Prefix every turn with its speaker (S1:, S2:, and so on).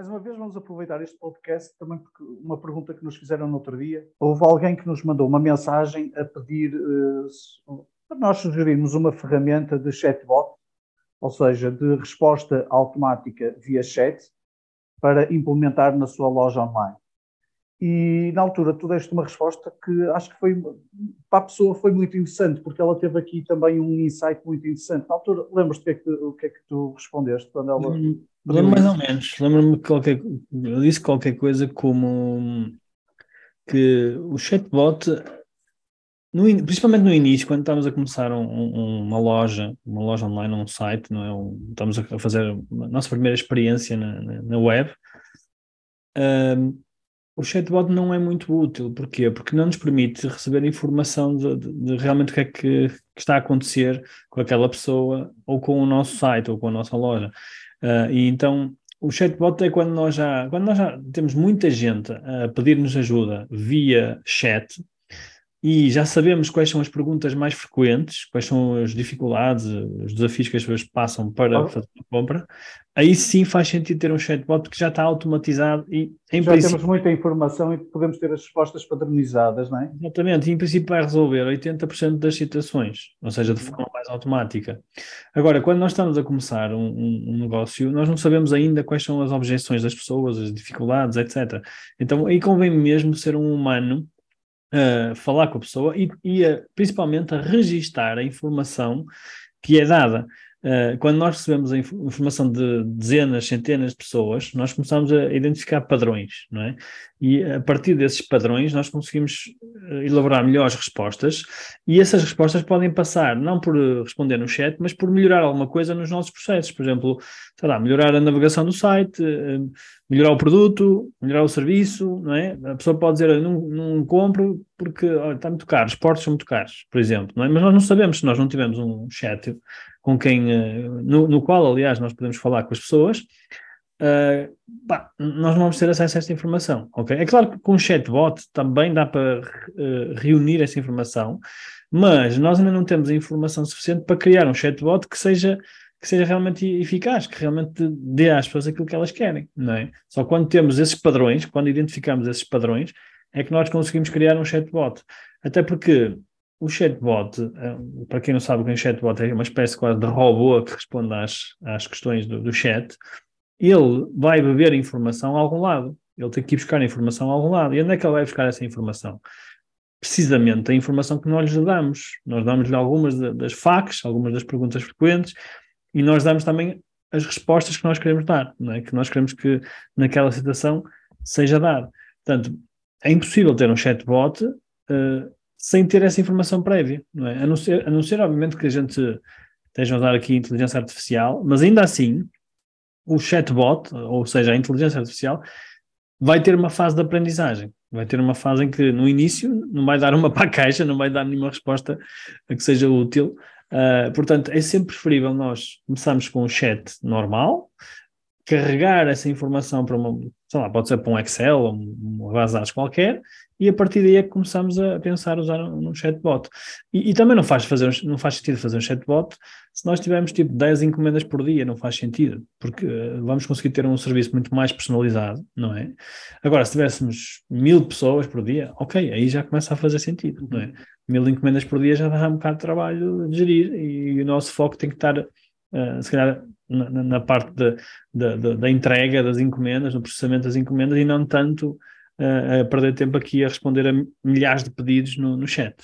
S1: Mais uma vez vamos aproveitar este podcast também porque uma pergunta que nos fizeram no outro dia. Houve alguém que nos mandou uma mensagem a pedir uh, para nós sugerirmos uma ferramenta de chatbot, ou seja, de resposta automática via chat, para implementar na sua loja online. E na altura tu deste uma resposta que acho que foi para a pessoa foi muito interessante, porque ela teve aqui também um insight muito interessante. Na altura, lembras-te o que, é que, o que é que tu respondeste quando ela.
S2: Hum, lembro mais ou menos. Lembro-me que qualquer, eu disse qualquer coisa como que o chatbot, no, principalmente no início, quando estamos a começar um, um, uma loja, uma loja online, um site, não é? Um, estamos a fazer a nossa primeira experiência na, na, na web. Um, o chatbot não é muito útil. Porquê? Porque não nos permite receber informação de, de, de realmente o que é que, que, está a acontecer com aquela pessoa, ou com o nosso site, ou com a nossa loja. Uh, e então o chatbot é quando nós já, quando nós já temos muita gente a pedir-nos ajuda via chat, e já sabemos quais são as perguntas mais frequentes, quais são as dificuldades, os desafios que as pessoas passam para fazer a compra, aí sim faz sentido ter um chatbot que já está automatizado e
S1: em já princípio... temos muita informação e podemos ter as respostas padronizadas, não é?
S2: Exatamente, e em princípio vai resolver 80% das situações, ou seja, de forma mais automática. Agora, quando nós estamos a começar um, um, um negócio, nós não sabemos ainda quais são as objeções das pessoas, as dificuldades, etc. Então aí convém mesmo ser um humano a falar com a pessoa e, e a, principalmente a registar a informação que é dada. Uh, quando nós recebemos a inf informação de dezenas, centenas de pessoas, nós começamos a identificar padrões, não é? E a partir desses padrões nós conseguimos uh, elaborar melhores respostas e essas respostas podem passar não por uh, responder no chat, mas por melhorar alguma coisa nos nossos processos. Por exemplo, sei lá, melhorar a navegação do site, melhorar o produto, melhorar o serviço, não é? A pessoa pode dizer, não, não compro porque olha, está muito caro, os portos são muito caros, por exemplo, não é? Mas nós não sabemos se nós não tivermos um chat com quem, eh, no, no, qual, aliás, nós podemos falar com as pessoas, uh, pá, nós não vamos ter acesso a esta informação, ok? É claro que com o chatbot também dá para uh, reunir essa informação, mas nós ainda não temos a informação suficiente para criar um chatbot que seja que seja realmente eficaz, que realmente dê às pessoas aquilo que elas querem, não é? Só quando temos esses padrões, quando identificamos esses padrões, é que nós conseguimos criar um chatbot. Até porque o chatbot, eh, para quem não sabe o que é um chatbot, é uma espécie quase de robô que responde às, às questões do, do chat. Ele vai beber informação a algum lado. Ele tem que ir buscar informação a algum lado. E onde é que ele vai buscar essa informação? Precisamente a informação que nós lhe damos. Nós damos-lhe algumas das facts, algumas das perguntas frequentes, e nós damos também as respostas que nós queremos dar, é? que nós queremos que naquela situação seja dado. Portanto, é impossível ter um chatbot uh, sem ter essa informação prévia, não é? A não, ser, a não ser, obviamente, que a gente esteja a usar aqui inteligência artificial, mas ainda assim, o chatbot, ou seja, a inteligência artificial, vai ter uma fase de aprendizagem. Vai ter uma fase em que, no início, não vai dar uma para a caixa, não vai dar nenhuma resposta que seja útil. Uh, portanto, é sempre preferível nós começarmos com um chat normal, carregar essa informação para uma, sei lá, pode ser para um Excel ou uma base de dados qualquer, e a partir daí é que começamos a pensar usar um, um chatbot. E, e, também não faz, fazer, não faz sentido fazer um chatbot se nós tivermos tipo 10 encomendas por dia, não faz sentido, porque uh, vamos conseguir ter um serviço muito mais personalizado, não é? Agora, se tivéssemos mil pessoas por dia, ok, aí já começa a fazer sentido, não é? Mil encomendas por dia já dá um bocado de trabalho de gerir e o nosso foco tem que estar, uh, se calhar, na, na parte de, de, de, da entrega das encomendas, no processamento das encomendas e não tanto a perder tempo aqui a responder a milhares de pedidos no, no chat.